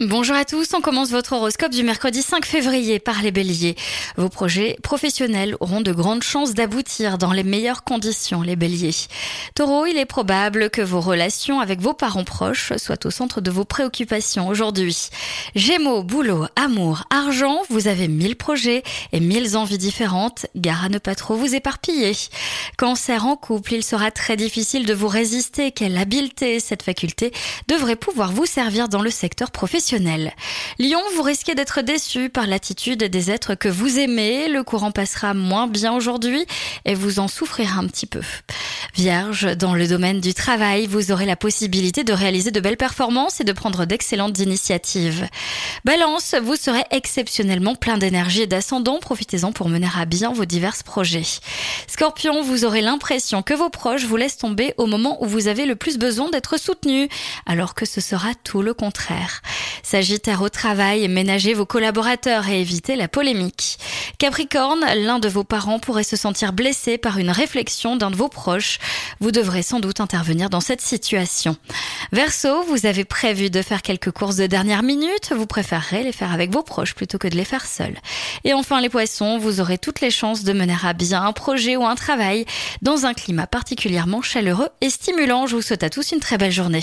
Bonjour à tous, on commence votre horoscope du mercredi 5 février par les béliers. Vos projets professionnels auront de grandes chances d'aboutir dans les meilleures conditions, les béliers. Taureau, il est probable que vos relations avec vos parents proches soient au centre de vos préoccupations aujourd'hui. Gémeaux, boulot, amour, argent, vous avez mille projets et mille envies différentes, gare à ne pas trop vous éparpiller. Cancer en couple, il sera très difficile de vous résister, quelle habileté cette faculté devrait pouvoir vous servir dans le secteur professionnel. Lion, vous risquez d'être déçu par l'attitude des êtres que vous aimez. Le courant passera moins bien aujourd'hui et vous en souffrirez un petit peu. Vierge, dans le domaine du travail, vous aurez la possibilité de réaliser de belles performances et de prendre d'excellentes initiatives. Balance, vous serez exceptionnellement plein d'énergie et d'ascendant. Profitez-en pour mener à bien vos divers projets. Scorpion, vous aurez l'impression que vos proches vous laissent tomber au moment où vous avez le plus besoin d'être soutenu, alors que ce sera tout le contraire. Sagittaire au travail, ménagez vos collaborateurs et évitez la polémique. Capricorne, l'un de vos parents pourrait se sentir blessé par une réflexion d'un de vos proches. Vous devrez sans doute intervenir dans cette situation. Verseau, vous avez prévu de faire quelques courses de dernière minute, vous préférerez les faire avec vos proches plutôt que de les faire seuls. Et enfin les poissons, vous aurez toutes les chances de mener à bien un projet ou un travail dans un climat particulièrement chaleureux et stimulant. Je vous souhaite à tous une très belle journée.